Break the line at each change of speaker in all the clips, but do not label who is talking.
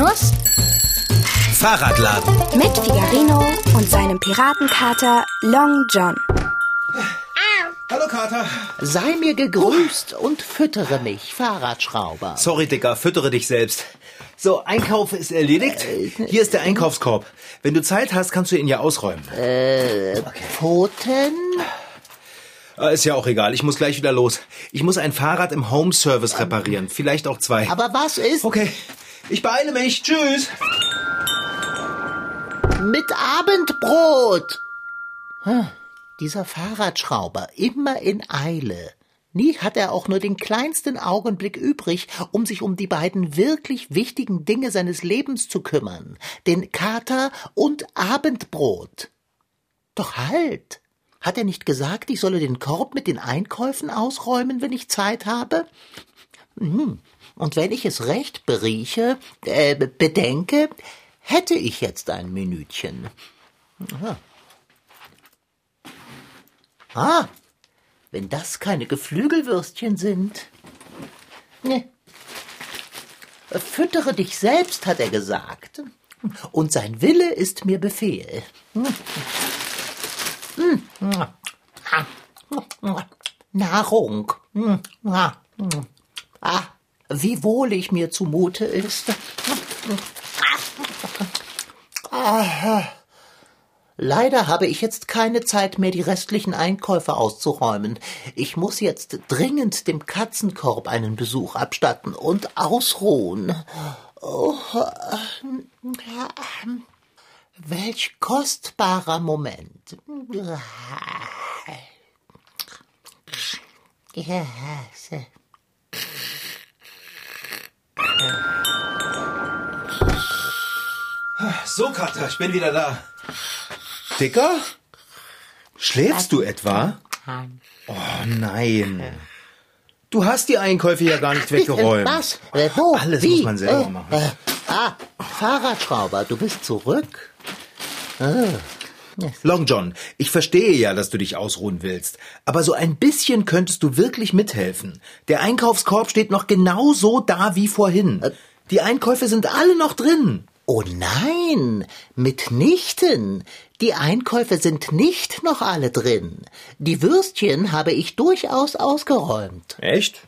Figarinus
Fahrradladen.
mit Figarino und seinem Piratenkater Long John.
Hallo Kater.
Sei mir gegrüßt und füttere mich, Fahrradschrauber.
Sorry, Dicker, füttere dich selbst. So, Einkauf ist erledigt. Hier ist der Einkaufskorb. Wenn du Zeit hast, kannst du ihn ja ausräumen.
Pfoten?
Ah, Ist ja auch egal, ich muss gleich wieder los. Ich muss ein Fahrrad im Home Service reparieren. Vielleicht auch zwei.
Aber was ist
Okay, ich beeile mich. Tschüss.
mit Abendbrot? Hm, Dieser Fahrradschrauber, immer in Eile. Nie hat er auch nur den kleinsten Augenblick übrig, um sich um die beiden wirklich wichtigen Dinge seines Lebens zu kümmern. Den Kater und Abendbrot. Doch halt! Hat er nicht gesagt, ich solle den Korb mit den Einkäufen ausräumen, wenn ich Zeit habe? Hm. Und wenn ich es recht berieche, äh, bedenke, hätte ich jetzt ein Minütchen. Aha. Ah, wenn das keine Geflügelwürstchen sind. Ne. Füttere dich selbst, hat er gesagt. Und sein Wille ist mir Befehl. Nahrung. Ah, wie wohl ich mir zumute ist. Leider habe ich jetzt keine Zeit mehr, die restlichen Einkäufe auszuräumen. Ich muss jetzt dringend dem Katzenkorb einen Besuch abstatten und ausruhen. Oh, welch kostbarer Moment. Ja, se-
So, Kater, ich bin wieder da. Dicker? Schläfst du etwa? Oh nein. Du hast die Einkäufe ja gar nicht weggeräumt.
Was? Wo?
Alles
Wie?
muss man selber
Äh,
machen.
Äh, ah, Fahrradschrauber, du bist zurück?
Long John, ich verstehe ja, dass du dich ausruhen willst. Aber so ein bisschen könntest du wirklich mithelfen. Der Einkaufskorb steht noch genau so da wie vorhin. Die Einkäufe sind alle noch drin.
Oh nein, mitnichten. Die Einkäufe sind nicht noch alle drin. Die Würstchen habe ich durchaus ausgeräumt.
Echt?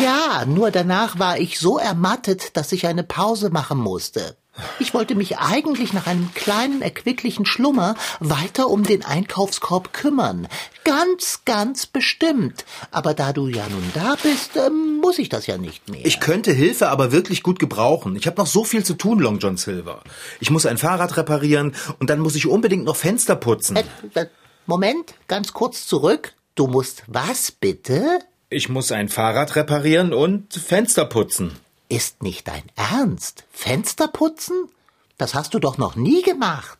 Ja, nur danach war ich so ermattet, dass ich eine Pause machen musste. Ich wollte mich eigentlich nach einem kleinen, erquicklichen Schlummer weiter um den Einkaufskorb kümmern. Ganz, ganz bestimmt. Aber da du ja nun da bist, ähm, muss ich das ja nicht mehr.
Ich könnte Hilfe aber wirklich gut gebrauchen. Ich habe noch so viel zu tun, Long John Silver. Ich muss ein Fahrrad reparieren und dann muss ich unbedingt noch Fenster putzen.
Äh, äh, Moment, ganz kurz zurück. Du musst was bitte?
Ich muss ein Fahrrad reparieren und Fenster putzen.
Ist nicht dein Ernst? Fenster putzen? Das hast du doch noch nie gemacht.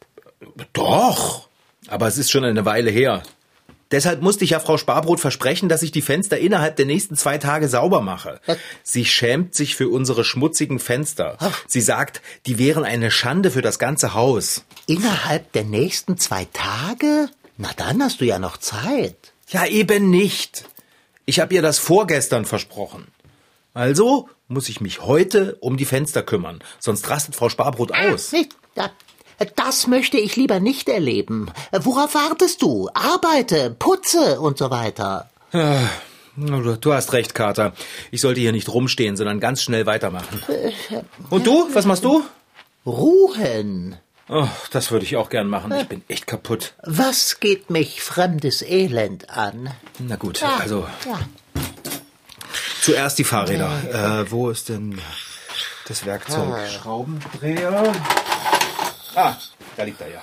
Doch. Aber es ist schon eine Weile her. Deshalb musste ich ja Frau Sparbrot versprechen, dass ich die Fenster innerhalb der nächsten zwei Tage sauber mache. Sie schämt sich für unsere schmutzigen Fenster. Sie sagt, die wären eine Schande für das ganze Haus.
Innerhalb der nächsten zwei Tage? Na dann hast du ja noch Zeit.
Ja, eben nicht. Ich habe ihr das vorgestern versprochen. Also muss ich mich heute um die Fenster kümmern, sonst rastet Frau Sparbrot aus.
Nicht? Ja, Das möchte ich lieber nicht erleben. Worauf wartest du? Arbeite, putze und so weiter.
Du du hast recht, Kater. Ich sollte hier nicht rumstehen, sondern ganz schnell weitermachen. Und du? Was machst du?
Ruhen.
Oh, das würde ich auch gern machen. Ich bin echt kaputt.
Was geht mich fremdes Elend an?
Na gut, also
Ja.
Zuerst die Fahrräder. Äh, wo ist denn das Werkzeug? Schraubendreher. Ah, da liegt er ja.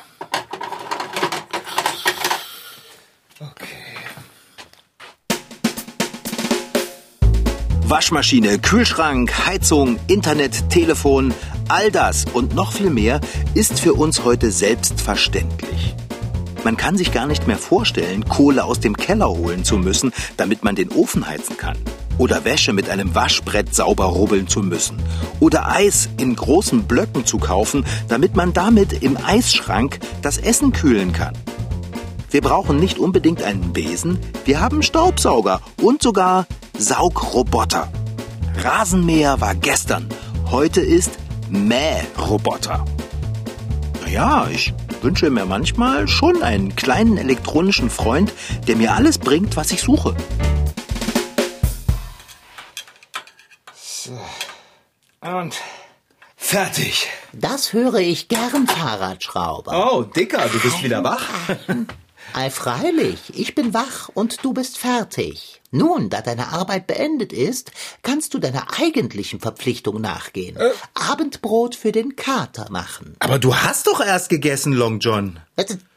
Okay.
Waschmaschine, Kühlschrank, Heizung, Internet, Telefon, all das und noch viel mehr ist für uns heute selbstverständlich. Man kann sich gar nicht mehr vorstellen, Kohle aus dem Keller holen zu müssen, damit man den Ofen heizen kann. Oder Wäsche mit einem Waschbrett sauber rubbeln zu müssen. Oder Eis in großen Blöcken zu kaufen, damit man damit im Eisschrank das Essen kühlen kann. Wir brauchen nicht unbedingt einen Besen, wir haben Staubsauger und sogar Saugroboter. Rasenmäher war gestern, heute ist Mähroboter. Naja, ich wünsche mir manchmal schon einen kleinen elektronischen Freund, der mir alles bringt, was ich suche.
Und fertig.
Das höre ich gern, Fahrradschrauber.
Oh, Dicker, du bist wieder wach.
Ei, freilich, ich bin wach und du bist fertig. Nun, da deine Arbeit beendet ist, kannst du deiner eigentlichen Verpflichtung nachgehen. Abendbrot für den Kater machen.
Aber du hast doch erst gegessen, Long John.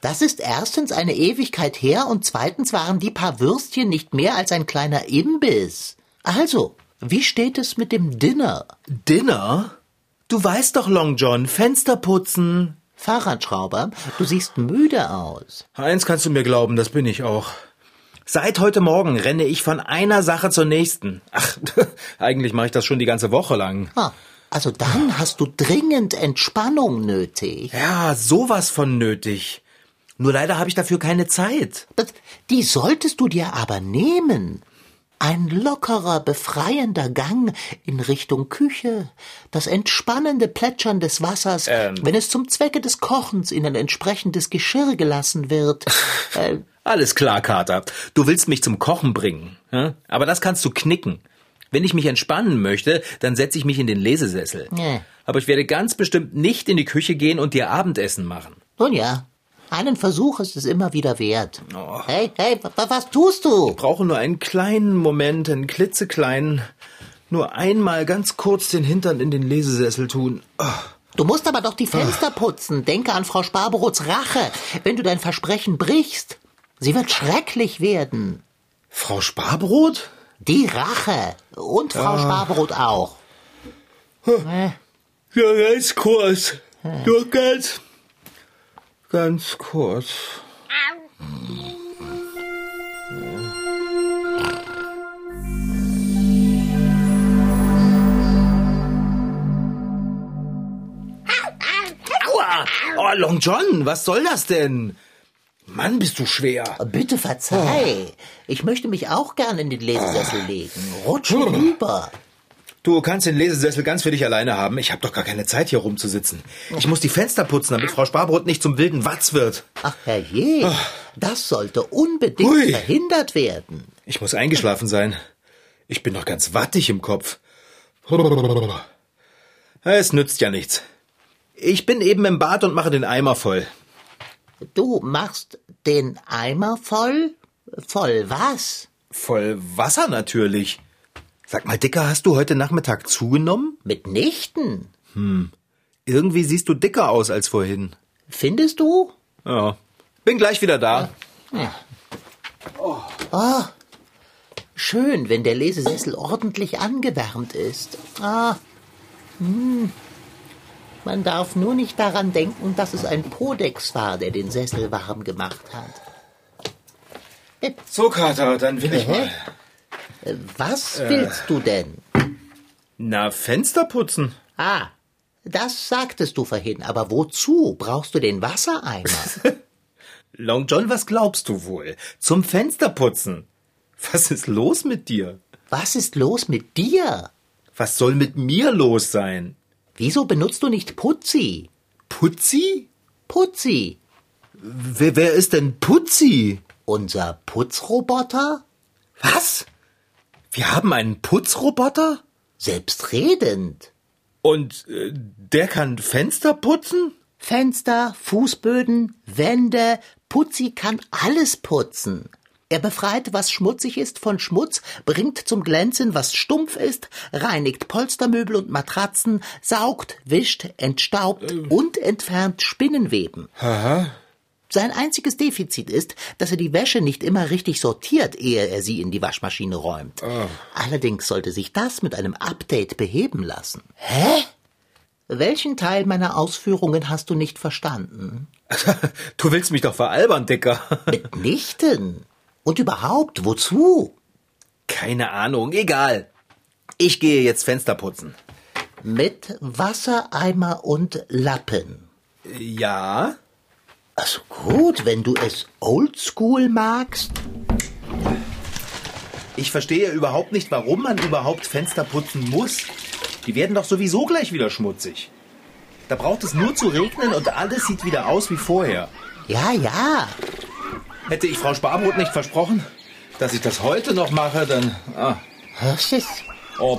Das ist erstens eine Ewigkeit her und zweitens waren die paar Würstchen nicht mehr als ein kleiner Imbiss. Also, wie steht es mit dem Dinner?
Dinner? Du weißt doch, Long John, Fenster putzen.
Fahrradschrauber, du siehst müde aus.
Eins kannst du mir glauben, das bin ich auch. Seit heute Morgen renne ich von einer Sache zur nächsten. Ach, eigentlich mache ich das schon die ganze Woche lang.
Ah, also dann hast du dringend Entspannung nötig.
Ja, sowas von nötig. Nur leider habe ich dafür keine Zeit.
Die solltest du dir aber nehmen. Ein lockerer, befreiender Gang in Richtung Küche, das entspannende Plätschern des Wassers,
Ähm.
wenn es zum Zwecke des Kochens in ein entsprechendes Geschirr gelassen wird. äh,
Alles klar, Kater. Du willst mich zum Kochen bringen. hm? Aber das kannst du knicken. Wenn ich mich entspannen möchte, dann setze ich mich in den Lesesessel.
Nee.
Aber ich werde ganz bestimmt nicht in die Küche gehen und dir Abendessen machen.
nun ja, einen Versuch ist es immer wieder wert.
Oh.
Hey, hey, wa- was tust du?
Ich brauche nur einen kleinen Moment, einen klitzekleinen, nur einmal ganz kurz den Hintern in den Lesesessel tun. Ah.
Du musst aber doch die Fenster putzen. Denke an Frau Sparberots Rache, wenn du dein Versprechen brichst. Sie wird schrecklich werden.
Frau Sparbrot?
Die Rache. Und Frau Sparbrot auch. Äh,
Ja, ganz kurz. Nur ganz, ganz kurz. Aua! Oh, Long John, was soll das denn? Mann, bist du schwer.
Bitte verzeih. Ich möchte mich auch gern in den Lesesessel legen. Rutsch rüber.
Du kannst den Lesesessel ganz für dich alleine haben. Ich habe doch gar keine Zeit, hier rumzusitzen. Ich muss die Fenster putzen, damit Frau Sparbrot nicht zum wilden Watz wird.
Ach herrje, das sollte unbedingt
Hui.
verhindert werden.
Ich muss eingeschlafen sein. Ich bin noch ganz wattig im Kopf. Es nützt ja nichts. Ich bin eben im Bad und mache den Eimer voll.
Du machst den Eimer voll? Voll was?
Voll Wasser natürlich. Sag mal, Dicker, hast du heute Nachmittag zugenommen?
Mitnichten.
Irgendwie siehst du dicker aus als vorhin.
Findest du?
Ja. Bin gleich wieder da.
Schön, wenn der Lesesessel ordentlich angewärmt ist. Ah, hm. Man darf nur nicht daran denken, dass es ein Podex war, der den Sessel warm gemacht hat.
So, Kater, dann will ich mal.
Äh, Was willst du denn?
Na, Fenster putzen.
Ah, das sagtest du vorhin, aber wozu brauchst du den Wassereimer?
Long John, was glaubst du wohl? Zum Fensterputzen. Was ist los mit dir?
Was ist los mit dir?
Was soll mit mir los sein?
Wieso benutzt du nicht Putzi?
Putzi?
Putzi,
Wer, wer ist denn Putzi?
unser Putzroboter?
Was? Wir haben einen Putzroboter?
Selbstredend.
Und äh, der kann Fenster putzen?
Fenster, Fußböden, Wände, Putzi kann alles putzen. Er befreit, was schmutzig ist, von Schmutz, bringt zum Glänzen, was stumpf ist, reinigt Polstermöbel und Matratzen, saugt, wischt, entstaubt und entfernt Spinnenweben. Sein einziges Defizit ist, dass er die Wäsche nicht immer richtig sortiert, ehe er sie in die Waschmaschine räumt. Allerdings sollte sich das mit einem Update beheben lassen. Hä? Welchen Teil meiner Ausführungen hast du nicht verstanden?
Du willst mich doch veralbern, Dicker.
Mitnichten. Und überhaupt, wozu?
Keine Ahnung, egal. Ich gehe jetzt Fenster putzen.
Mit Wassereimer und Lappen.
Ja?
Also gut, wenn du es oldschool magst.
Ich verstehe überhaupt nicht, warum man überhaupt Fenster putzen muss. Die werden doch sowieso gleich wieder schmutzig. Da braucht es nur zu regnen und alles sieht wieder aus wie vorher.
Ja, ja.
Hätte ich Frau Sparbrot nicht versprochen, dass ich das heute noch mache, dann... Ah.
Was ist?
Oh,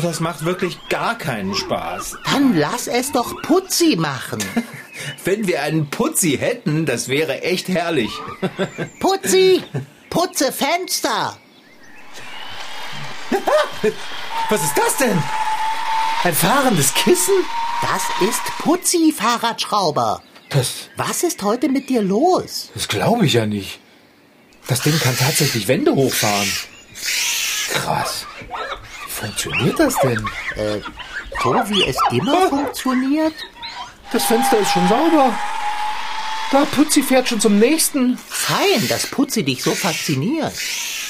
das macht wirklich gar keinen Spaß.
Dann lass es doch Putzi machen.
Wenn wir einen Putzi hätten, das wäre echt herrlich.
Putzi, putze Fenster.
Was ist das denn? Ein fahrendes Kissen?
Das ist Putzi, Fahrradschrauber.
Das,
Was ist heute mit dir los?
das glaube ich ja nicht. Das Ding kann tatsächlich Wände hochfahren. Krass. Wie funktioniert das denn?
So wie es immer funktioniert?
Das Fenster ist schon sauber. Da, Putzi fährt schon zum nächsten.
Fein, dass Putzi dich so fasziniert.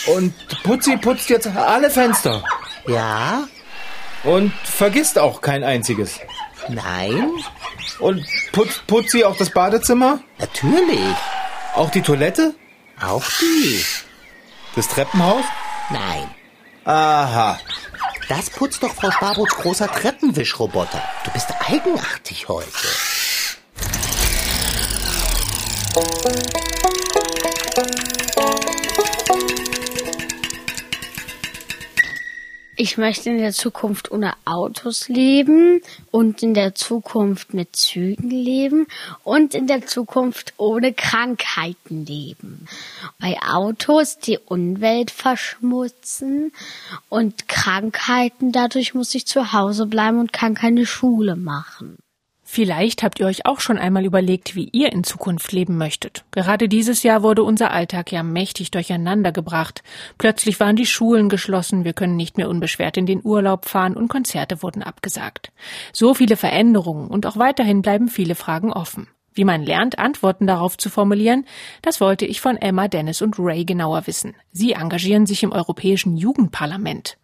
Und Putzi putzt jetzt alle Fenster.
Ja?
Und vergisst auch kein einziges.
Nein?
Und putzt Putzi auch das Badezimmer?
Natürlich.
Auch die Toilette?
Auch die.
Das Treppenhaus?
Nein.
Aha.
Das putzt doch Frau Sparbrots großer Treppenwischroboter. Du bist eigenartig heute.
Ich möchte in der Zukunft ohne Autos leben und in der Zukunft mit Zügen leben und in der Zukunft ohne Krankheiten leben. Bei Autos die Umwelt verschmutzen und Krankheiten, dadurch muss ich zu Hause bleiben und kann keine Schule machen.
Vielleicht habt ihr euch auch schon einmal überlegt, wie ihr in Zukunft leben möchtet. Gerade dieses Jahr wurde unser Alltag ja mächtig durcheinander gebracht. Plötzlich waren die Schulen geschlossen, wir können nicht mehr unbeschwert in den Urlaub fahren und Konzerte wurden abgesagt. So viele Veränderungen und auch weiterhin bleiben viele Fragen offen. Wie man lernt, Antworten darauf zu formulieren, das wollte ich von Emma, Dennis und Ray genauer wissen. Sie engagieren sich im Europäischen Jugendparlament.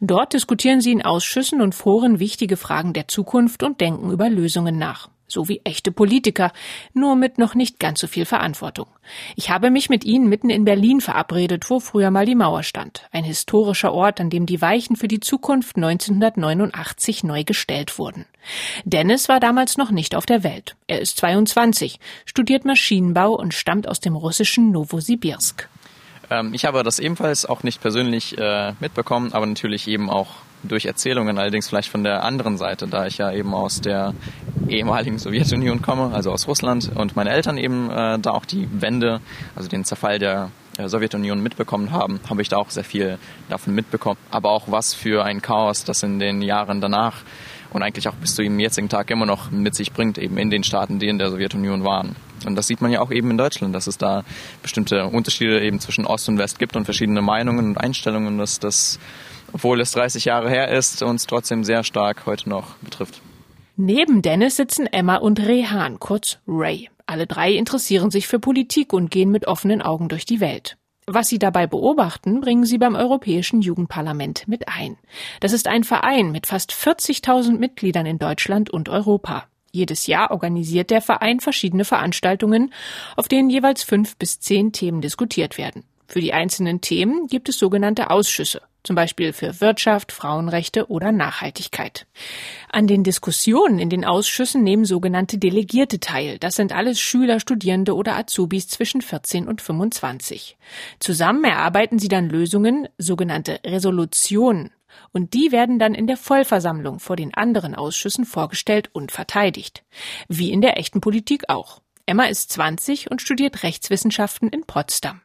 Dort diskutieren sie in Ausschüssen und Foren wichtige Fragen der Zukunft und denken über Lösungen nach. So wie echte Politiker, nur mit noch nicht ganz so viel Verantwortung. Ich habe mich mit ihnen mitten in Berlin verabredet, wo früher mal die Mauer stand. Ein historischer Ort, an dem die Weichen für die Zukunft 1989 neu gestellt wurden. Dennis war damals noch nicht auf der Welt. Er ist 22, studiert Maschinenbau und stammt aus dem russischen Novosibirsk.
Ähm, ich habe das ebenfalls auch nicht persönlich äh, mitbekommen, aber natürlich eben auch durch Erzählungen, allerdings vielleicht von der anderen Seite, da ich ja eben aus der ehemaligen Sowjetunion komme, also aus Russland und meine Eltern eben äh, da auch die Wende, also den Zerfall der äh, Sowjetunion mitbekommen haben, habe ich da auch sehr viel davon mitbekommen. Aber auch was für ein Chaos das in den Jahren danach und eigentlich auch bis zu dem jetzigen Tag immer noch mit sich bringt, eben in den Staaten, die in der Sowjetunion waren. Und das sieht man ja auch eben in Deutschland, dass es da bestimmte Unterschiede eben zwischen Ost und West gibt und verschiedene Meinungen und Einstellungen, dass das, obwohl es 30 Jahre her ist, uns trotzdem sehr stark heute noch betrifft.
Neben Dennis sitzen Emma und Rehan, kurz Ray. Alle drei interessieren sich für Politik und gehen mit offenen Augen durch die Welt. Was sie dabei beobachten, bringen sie beim Europäischen Jugendparlament mit ein. Das ist ein Verein mit fast 40.000 Mitgliedern in Deutschland und Europa. Jedes Jahr organisiert der Verein verschiedene Veranstaltungen, auf denen jeweils fünf bis zehn Themen diskutiert werden. Für die einzelnen Themen gibt es sogenannte Ausschüsse, zum Beispiel für Wirtschaft, Frauenrechte oder Nachhaltigkeit. An den Diskussionen in den Ausschüssen nehmen sogenannte Delegierte teil. Das sind alles Schüler, Studierende oder Azubis zwischen 14 und 25. Zusammen erarbeiten sie dann Lösungen, sogenannte Resolutionen. Und die werden dann in der Vollversammlung vor den anderen Ausschüssen vorgestellt und verteidigt. Wie in der echten Politik auch. Emma ist 20 und studiert Rechtswissenschaften in Potsdam.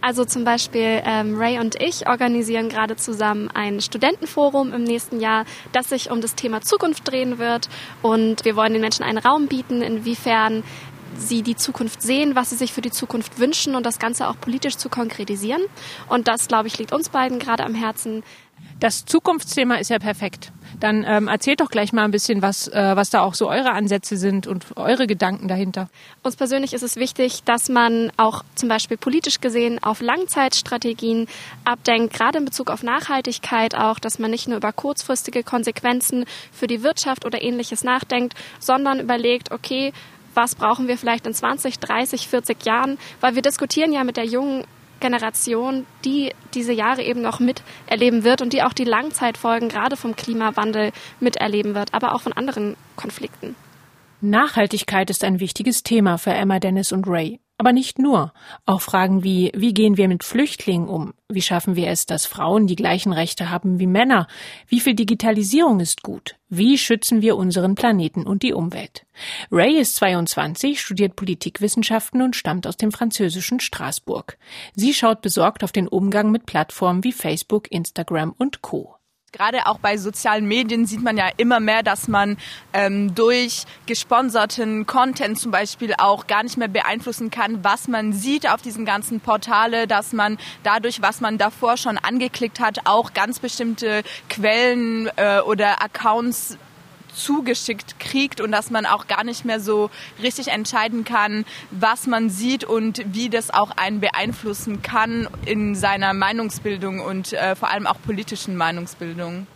Also zum Beispiel ähm, Ray und ich organisieren gerade zusammen ein Studentenforum im nächsten Jahr, das sich um das Thema Zukunft drehen wird. Und wir wollen den Menschen einen Raum bieten, inwiefern sie die Zukunft sehen, was sie sich für die Zukunft wünschen und das Ganze auch politisch zu konkretisieren. Und das, glaube ich, liegt uns beiden gerade am Herzen.
Das Zukunftsthema ist ja perfekt. Dann ähm, erzählt doch gleich mal ein bisschen, was, äh, was da auch so eure Ansätze sind und eure Gedanken dahinter.
Uns persönlich ist es wichtig, dass man auch zum Beispiel politisch gesehen auf Langzeitstrategien abdenkt, gerade in Bezug auf Nachhaltigkeit auch, dass man nicht nur über kurzfristige Konsequenzen für die Wirtschaft oder ähnliches nachdenkt, sondern überlegt, okay, was brauchen wir vielleicht in 20, 30, 40 Jahren, weil wir diskutieren ja mit der jungen Generation, die diese Jahre eben noch miterleben wird und die auch die Langzeitfolgen gerade vom Klimawandel miterleben wird, aber auch von anderen Konflikten.
Nachhaltigkeit ist ein wichtiges Thema für Emma Dennis und Ray. Aber nicht nur. Auch Fragen wie, wie gehen wir mit Flüchtlingen um? Wie schaffen wir es, dass Frauen die gleichen Rechte haben wie Männer? Wie viel Digitalisierung ist gut? Wie schützen wir unseren Planeten und die Umwelt? Ray ist 22, studiert Politikwissenschaften und stammt aus dem französischen Straßburg. Sie schaut besorgt auf den Umgang mit Plattformen wie Facebook, Instagram und Co.
Gerade auch bei sozialen Medien sieht man ja immer mehr, dass man ähm, durch gesponserten Content zum Beispiel auch gar nicht mehr beeinflussen kann, was man sieht auf diesen ganzen Portale, dass man dadurch, was man davor schon angeklickt hat, auch ganz bestimmte Quellen äh, oder Accounts zugeschickt kriegt und dass man auch gar nicht mehr so richtig entscheiden kann, was man sieht und wie das auch einen beeinflussen kann in seiner Meinungsbildung und äh, vor allem auch politischen Meinungsbildung.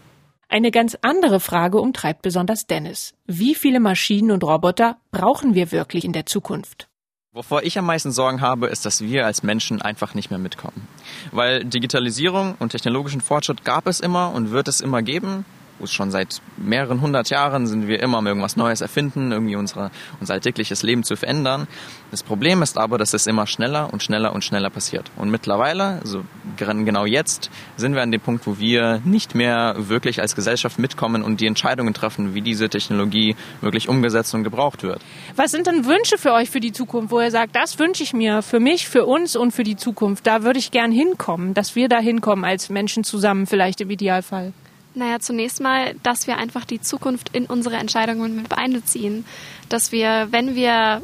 Eine ganz andere Frage umtreibt besonders Dennis. Wie viele Maschinen und Roboter brauchen wir wirklich in der Zukunft?
Wovor ich am meisten Sorgen habe, ist, dass wir als Menschen einfach nicht mehr mitkommen. Weil Digitalisierung und technologischen Fortschritt gab es immer und wird es immer geben schon seit mehreren hundert Jahren sind wir immer am irgendwas Neues erfinden, irgendwie unsere, unser alltägliches Leben zu verändern. Das Problem ist aber, dass es immer schneller und schneller und schneller passiert. Und mittlerweile, also genau jetzt, sind wir an dem Punkt, wo wir nicht mehr wirklich als Gesellschaft mitkommen und die Entscheidungen treffen, wie diese Technologie wirklich umgesetzt und gebraucht wird.
Was sind denn Wünsche für euch für die Zukunft, wo ihr sagt, das wünsche ich mir für mich, für uns und für die Zukunft? Da würde ich gern hinkommen, dass wir da hinkommen als Menschen zusammen, vielleicht im Idealfall.
Naja, zunächst mal, dass wir einfach die Zukunft in unsere Entscheidungen mit einbeziehen. Dass wir, wenn wir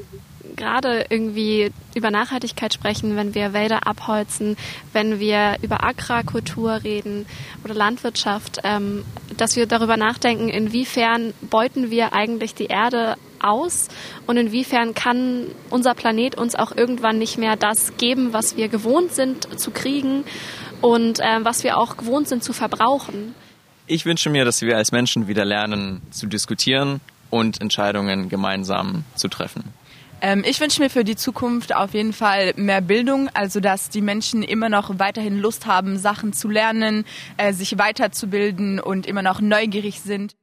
gerade irgendwie über Nachhaltigkeit sprechen, wenn wir Wälder abholzen, wenn wir über Agrarkultur reden oder Landwirtschaft, ähm, dass wir darüber nachdenken, inwiefern beuten wir eigentlich die Erde aus und inwiefern kann unser Planet uns auch irgendwann nicht mehr das geben, was wir gewohnt sind zu kriegen und äh, was wir auch gewohnt sind zu verbrauchen.
Ich wünsche mir, dass wir als Menschen wieder lernen zu diskutieren und Entscheidungen gemeinsam zu treffen.
Ähm, ich wünsche mir für die Zukunft auf jeden Fall mehr Bildung, also dass die Menschen immer noch weiterhin Lust haben, Sachen zu lernen, äh, sich weiterzubilden und immer noch neugierig sind.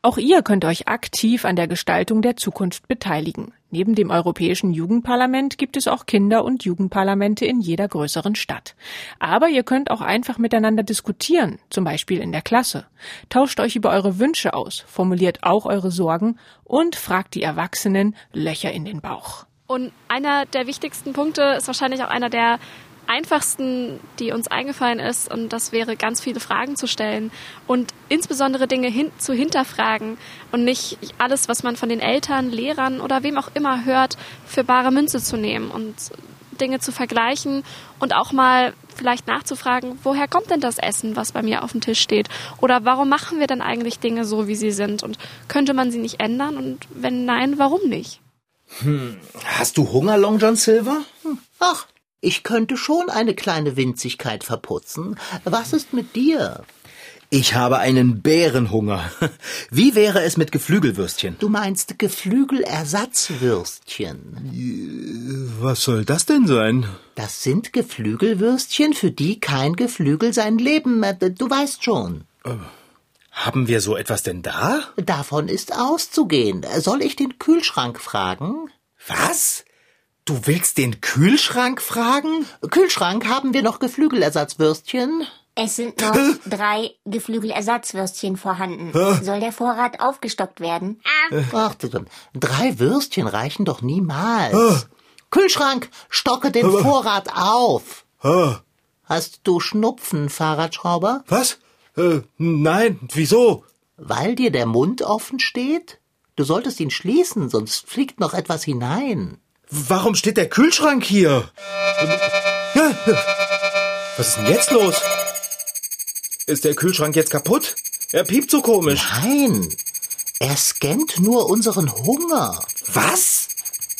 Auch ihr könnt euch aktiv an der Gestaltung der Zukunft beteiligen. Neben dem Europäischen Jugendparlament gibt es auch Kinder- und Jugendparlamente in jeder größeren Stadt. Aber ihr könnt auch einfach miteinander diskutieren, zum Beispiel in der Klasse. Tauscht euch über eure Wünsche aus, formuliert auch eure Sorgen und fragt die Erwachsenen Löcher in den Bauch.
Und einer der wichtigsten Punkte ist wahrscheinlich auch einer der einfachsten, die uns eingefallen ist, und das wäre ganz viele Fragen zu stellen und insbesondere Dinge hin zu hinterfragen und nicht alles, was man von den Eltern, Lehrern oder wem auch immer hört, für bare Münze zu nehmen und Dinge zu vergleichen und auch mal vielleicht nachzufragen, woher kommt denn das Essen, was bei mir auf dem Tisch steht? Oder warum machen wir denn eigentlich Dinge so, wie sie sind? Und könnte man sie nicht ändern? Und wenn nein, warum nicht?
Hm. Hast du Hunger, Long John Silver?
Hm. Ach, ich könnte schon eine kleine Winzigkeit verputzen. Was ist mit dir?
Ich habe einen Bärenhunger. Wie wäre es mit Geflügelwürstchen?
Du meinst Geflügelersatzwürstchen.
Was soll das denn sein?
Das sind Geflügelwürstchen, für die kein Geflügel sein Leben, du weißt schon.
Haben wir so etwas denn da?
Davon ist auszugehen. Soll ich den Kühlschrank fragen?
Was? Du willst den Kühlschrank fragen?
Kühlschrank, haben wir noch Geflügelersatzwürstchen?
Es sind noch drei Geflügelersatzwürstchen vorhanden. Soll der Vorrat aufgestockt werden?
Ach, drei Würstchen reichen doch niemals. Kühlschrank, stocke den Vorrat auf. Hast du Schnupfen, Fahrradschrauber?
Was? Äh, nein, wieso?
Weil dir der Mund offen steht? Du solltest ihn schließen, sonst fliegt noch etwas hinein.
Warum steht der Kühlschrank hier? Was ist denn jetzt los? Ist der Kühlschrank jetzt kaputt? Er piept so komisch.
Nein, er scannt nur unseren Hunger.
Was?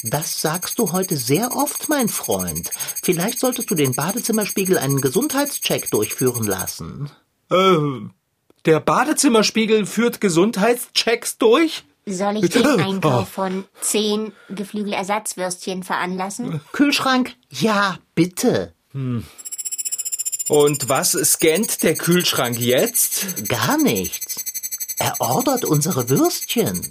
Das sagst du heute sehr oft, mein Freund. Vielleicht solltest du den Badezimmerspiegel einen Gesundheitscheck durchführen lassen.
Äh, der Badezimmerspiegel führt Gesundheitschecks durch?
Soll ich den Einkauf von zehn Geflügelersatzwürstchen veranlassen?
Kühlschrank? Ja, bitte.
Hm. Und was scannt der Kühlschrank jetzt?
Gar nichts. Er ordert unsere Würstchen.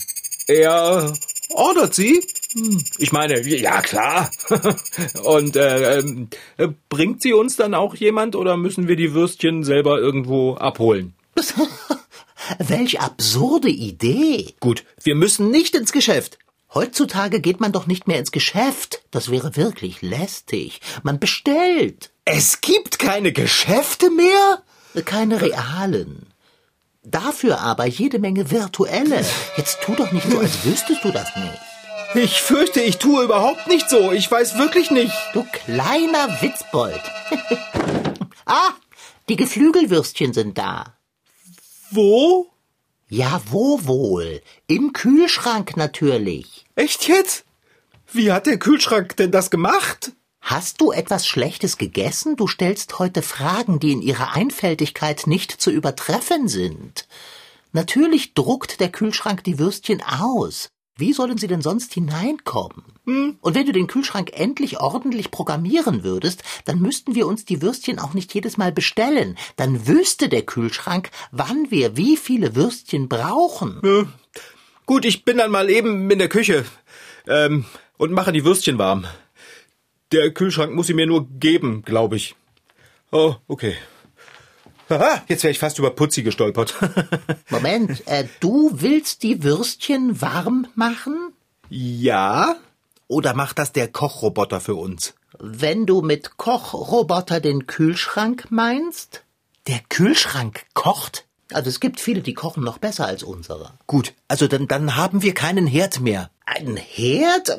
Er Ordert sie? Hm, Ich meine, ja klar. Und äh, ähm, äh, bringt sie uns dann auch jemand oder müssen wir die Würstchen selber irgendwo abholen?
Welch absurde Idee.
Gut, wir müssen nicht ins Geschäft.
Heutzutage geht man doch nicht mehr ins Geschäft. Das wäre wirklich lästig. Man bestellt.
Es gibt keine Geschäfte mehr?
Keine realen. Dafür aber jede Menge virtuelle. Jetzt tu doch nicht so, als wüsstest du das nicht.
Ich fürchte, ich tue überhaupt nicht so. Ich weiß wirklich nicht.
Du kleiner Witzbold. ah, die Geflügelwürstchen sind da.
Wo?
Ja, wo wohl? Im Kühlschrank natürlich.
Echt jetzt? Wie hat der Kühlschrank denn das gemacht?
Hast du etwas Schlechtes gegessen? Du stellst heute Fragen, die in ihrer Einfältigkeit nicht zu übertreffen sind. Natürlich druckt der Kühlschrank die Würstchen aus. Wie sollen sie denn sonst hineinkommen?
Hm.
Und wenn du den Kühlschrank endlich ordentlich programmieren würdest, dann müssten wir uns die Würstchen auch nicht jedes Mal bestellen. Dann wüsste der Kühlschrank, wann wir wie viele Würstchen brauchen.
Ja. Gut, ich bin dann mal eben in der Küche ähm, und mache die Würstchen warm. Der Kühlschrank muss sie mir nur geben, glaube ich. Oh, okay. Aha, jetzt wäre ich fast über Putzi gestolpert.
Moment, äh, du willst die Würstchen warm machen?
ja? Oder macht das der Kochroboter für uns?
Wenn du mit Kochroboter den Kühlschrank meinst?
Der Kühlschrank kocht?
Also es gibt viele, die kochen noch besser als unsere.
Gut, also dann, dann haben wir keinen Herd mehr.
Ein Herd?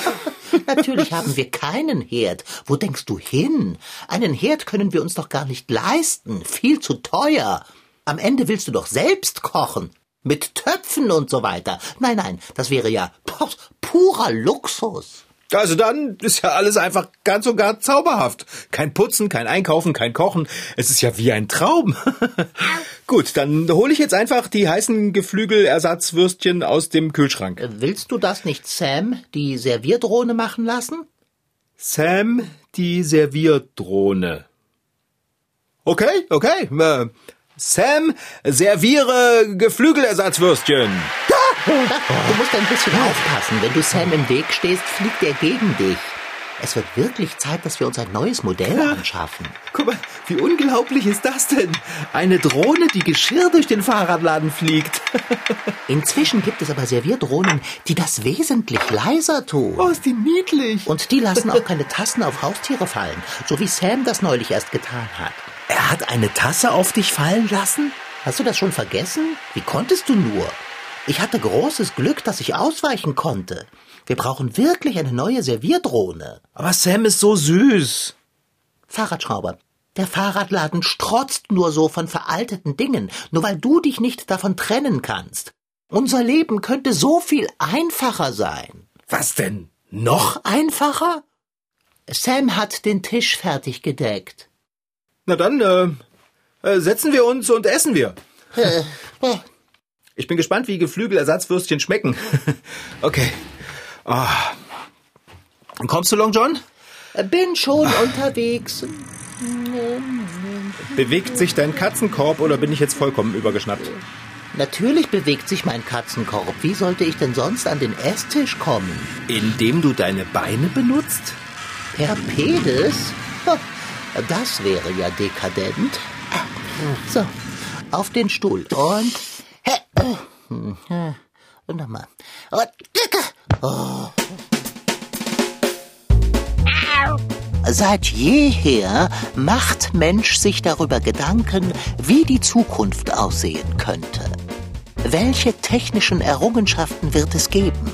Natürlich haben wir keinen Herd. Wo denkst du hin? Einen Herd können wir uns doch gar nicht leisten. Viel zu teuer. Am Ende willst du doch selbst kochen. Mit Töpfen und so weiter. Nein, nein, das wäre ja pu- purer Luxus.
Also dann ist ja alles einfach ganz und gar zauberhaft. Kein Putzen, kein Einkaufen, kein Kochen. Es ist ja wie ein Traum. Gut, dann hole ich jetzt einfach die heißen Geflügelersatzwürstchen aus dem Kühlschrank.
Äh, Willst du das nicht Sam, die Servierdrohne, machen lassen?
Sam, die Servierdrohne. Okay, okay. Äh, Sam, serviere Geflügelersatzwürstchen.
Du musst ein bisschen aufpassen. Wenn du Sam im Weg stehst, fliegt er gegen dich. Es wird wirklich Zeit, dass wir uns ein neues Modell anschaffen.
Guck mal, wie unglaublich ist das denn? Eine Drohne, die Geschirr durch den Fahrradladen fliegt.
Inzwischen gibt es aber Servierdrohnen, die das wesentlich leiser tun.
Oh, ist die niedlich.
Und die lassen auch keine Tassen auf Haustiere fallen, so wie Sam das neulich erst getan hat.
Er hat eine Tasse auf dich fallen lassen?
Hast du das schon vergessen? Wie konntest du nur? Ich hatte großes Glück, dass ich ausweichen konnte. Wir brauchen wirklich eine neue Servierdrohne.
Aber Sam ist so süß.
Fahrradschrauber. Der Fahrradladen strotzt nur so von veralteten Dingen, nur weil du dich nicht davon trennen kannst. Unser Leben könnte so viel einfacher sein.
Was denn? Noch einfacher?
Sam hat den Tisch fertig gedeckt.
Na dann, äh, äh, setzen wir uns und essen wir.
Äh, äh,
Ich bin gespannt, wie Geflügelersatzwürstchen schmecken. okay. Ah. Kommst du, Long John?
bin schon unterwegs.
Bewegt sich dein Katzenkorb oder bin ich jetzt vollkommen übergeschnappt?
Natürlich bewegt sich mein Katzenkorb. Wie sollte ich denn sonst an den Esstisch kommen?
Indem du deine Beine benutzt?
Per Pedis? Das wäre ja dekadent. So, auf den Stuhl und... Und nochmal. Und... Oh. Seit jeher macht Mensch sich darüber Gedanken, wie die Zukunft aussehen könnte. Welche technischen Errungenschaften wird es geben?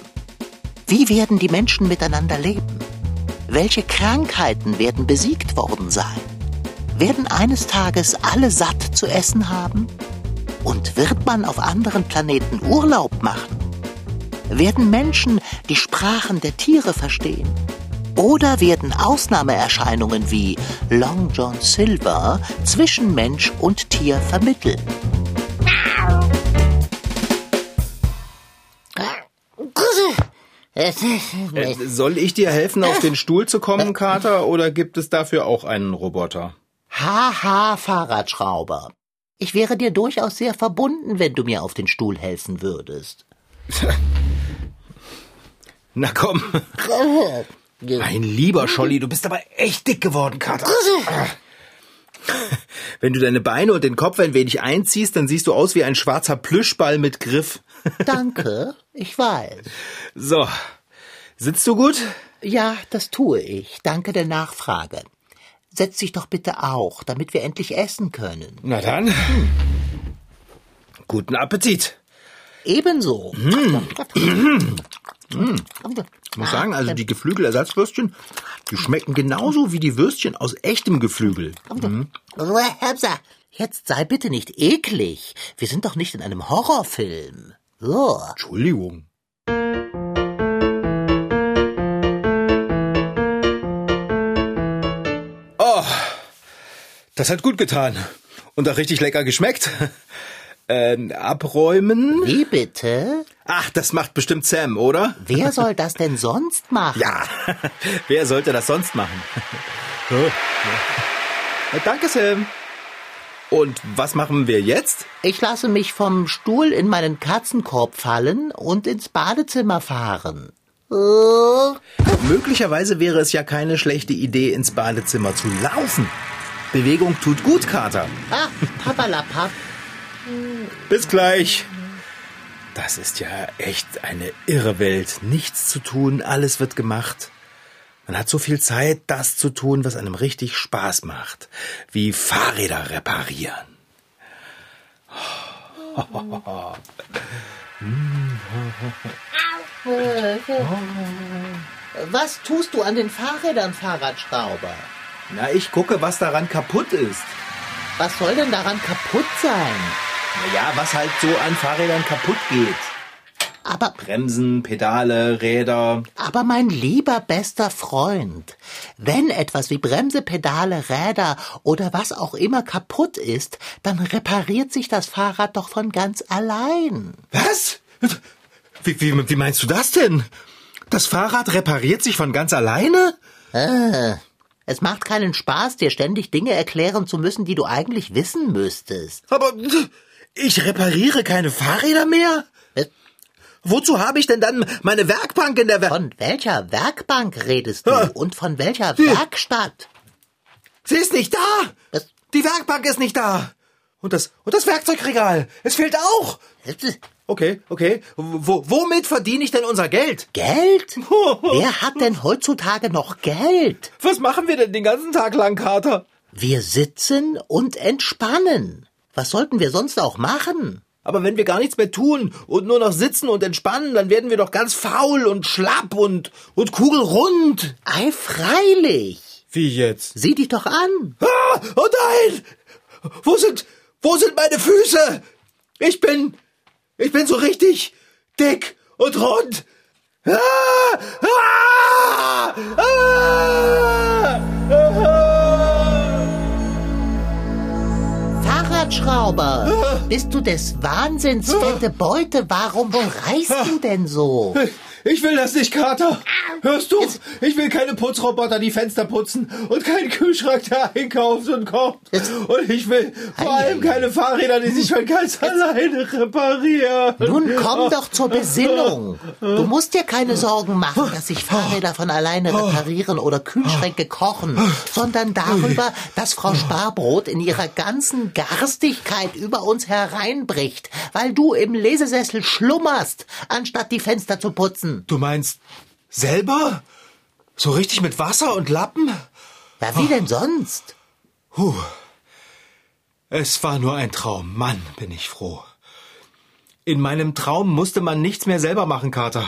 Wie werden die Menschen miteinander leben? Welche Krankheiten werden besiegt worden sein? Werden eines Tages alle satt zu essen haben? Und wird man auf anderen Planeten Urlaub machen? Werden Menschen die Sprachen der Tiere verstehen? Oder werden Ausnahmeerscheinungen wie Long John Silver zwischen Mensch und Tier vermitteln?
Äh, soll ich dir helfen, auf den Stuhl zu kommen, Kater, oder gibt es dafür auch einen Roboter?
Haha, Fahrradschrauber. Ich wäre dir durchaus sehr verbunden, wenn du mir auf den Stuhl helfen würdest.
Na komm. Mein lieber Scholli, du bist aber echt dick geworden, Kater. Wenn du deine Beine und den Kopf ein wenig einziehst, dann siehst du aus wie ein schwarzer Plüschball mit Griff.
Danke, ich weiß.
So. Sitzt du gut?
Ja, das tue ich. Danke der Nachfrage. Setz dich doch bitte auch, damit wir endlich essen können.
Na dann. Guten Appetit.
Ebenso.
Ich muss sagen, also die Geflügelersatzwürstchen, die schmecken genauso wie die Würstchen aus echtem Geflügel.
Hepsa, Jetzt sei bitte nicht eklig. Wir sind doch nicht in einem Horrorfilm. Oh.
Entschuldigung. Das hat gut getan. Und auch richtig lecker geschmeckt. Ähm, abräumen?
Wie bitte?
Ach, das macht bestimmt Sam, oder?
Wer soll das denn sonst machen?
Ja, wer sollte das sonst machen? Oh, ja. Danke, Sam. Und was machen wir jetzt?
Ich lasse mich vom Stuhl in meinen Katzenkorb fallen und ins Badezimmer fahren.
Möglicherweise wäre es ja keine schlechte Idee, ins Badezimmer zu laufen. Bewegung tut gut, Kater.
Ah, papalapap.
Bis gleich. Das ist ja echt eine irre Welt. Nichts zu tun, alles wird gemacht. Man hat so viel Zeit, das zu tun, was einem richtig Spaß macht. Wie Fahrräder reparieren.
Was tust du an den Fahrrädern, Fahrradschrauber?
Na, ich gucke, was daran kaputt ist.
Was soll denn daran kaputt sein?
Naja, was halt so an Fahrrädern kaputt geht.
Aber,
Bremsen, Pedale, Räder.
aber mein lieber bester Freund, wenn etwas wie Bremse, Pedale, Räder oder was auch immer kaputt ist, dann repariert sich das Fahrrad doch von ganz allein.
Was? Wie, wie, wie meinst du das denn? Das Fahrrad repariert sich von ganz alleine?
Ah, es macht keinen Spaß, dir ständig Dinge erklären zu müssen, die du eigentlich wissen müsstest.
Aber ich repariere keine Fahrräder mehr?
Was?
Wozu habe ich denn dann meine Werkbank in der Wer
Von welcher Werkbank redest du
Ah.
und von welcher
Hm.
Werkstatt?
Sie ist nicht da!
Was?
Die Werkbank ist nicht da! Und das, und das Werkzeugregal, es fehlt auch! Okay, okay. Wo, womit verdiene ich denn unser Geld?
Geld? Wer hat denn heutzutage noch Geld?
Was machen wir denn den ganzen Tag lang, Kater?
Wir sitzen und entspannen. Was sollten wir sonst auch machen?
Aber wenn wir gar nichts mehr tun und nur noch sitzen und entspannen, dann werden wir doch ganz faul und schlapp und, und kugelrund.
Ei, freilich.
Wie jetzt?
Sieh dich doch an.
Ah, oh nein! Wo sind, wo sind meine Füße? Ich bin, ich bin so richtig dick und rund. Ah, ah, ah, ah.
Fahrradschrauber, bist du des Wahnsinns fette Beute? Warum schreist du denn so?
Ich will das nicht, Kater. Hörst du? Ich will keine Putzroboter, die Fenster putzen und keinen Kühlschrank, der einkauft und kocht. Und ich will vor allem keine Fahrräder, die sich von ganz alleine reparieren.
Nun komm doch zur Besinnung. Du musst dir keine Sorgen machen, dass sich Fahrräder von alleine reparieren oder Kühlschränke kochen, sondern darüber, dass Frau Sparbrot in ihrer ganzen Garstigkeit über uns hereinbricht, weil du im Lesesessel schlummerst, anstatt die Fenster zu putzen.
Du meinst selber? So richtig mit Wasser und Lappen?
Ja, wie denn sonst?
Puh. Es war nur ein Traum. Mann, bin ich froh. In meinem Traum musste man nichts mehr selber machen, Kater.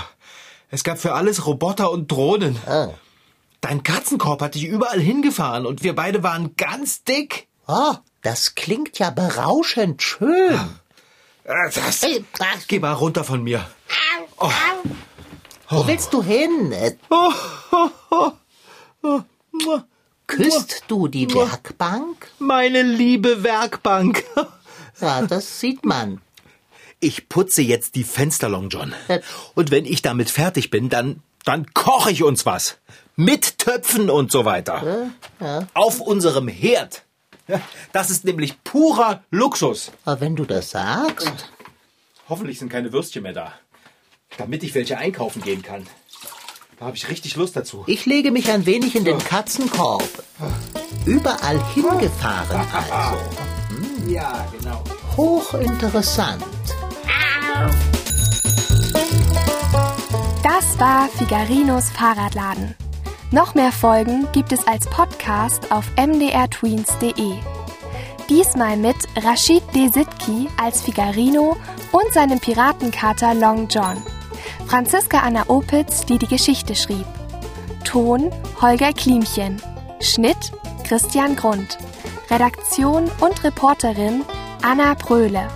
Es gab für alles Roboter und Drohnen.
Oh.
Dein Katzenkorb hat dich überall hingefahren und wir beide waren ganz dick.
Oh, das klingt ja berauschend schön.
Äh, Das.
Hey, ach,
Geh mal runter von mir.
Wo willst du hin? Küsst du die Werkbank?
Meine liebe Werkbank.
Ja, das sieht man.
Ich putze jetzt die Fenster, Long John. Und wenn ich damit fertig bin, dann, dann koche ich uns was. Mit Töpfen und so weiter. Auf unserem Herd. Das ist nämlich purer Luxus.
Aber wenn du das sagst.
Hoffentlich sind keine Würstchen mehr da. Damit ich welche einkaufen gehen kann. Da habe ich richtig Lust dazu.
Ich lege mich ein wenig in den Katzenkorb. Überall hingefahren also.
Ja, genau.
Hochinteressant.
Das war Figarinos Fahrradladen. Noch mehr Folgen gibt es als Podcast auf mdrtweens.de. Diesmal mit Rashid Desitki als Figarino und seinem Piratenkater Long John. Franziska Anna Opitz, die die Geschichte schrieb. Ton Holger Klimchen. Schnitt Christian Grund. Redaktion und Reporterin Anna Pröhle.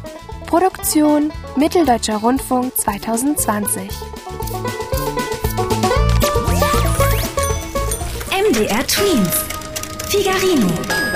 Produktion Mitteldeutscher Rundfunk 2020.
MDR Tweens. Figarino.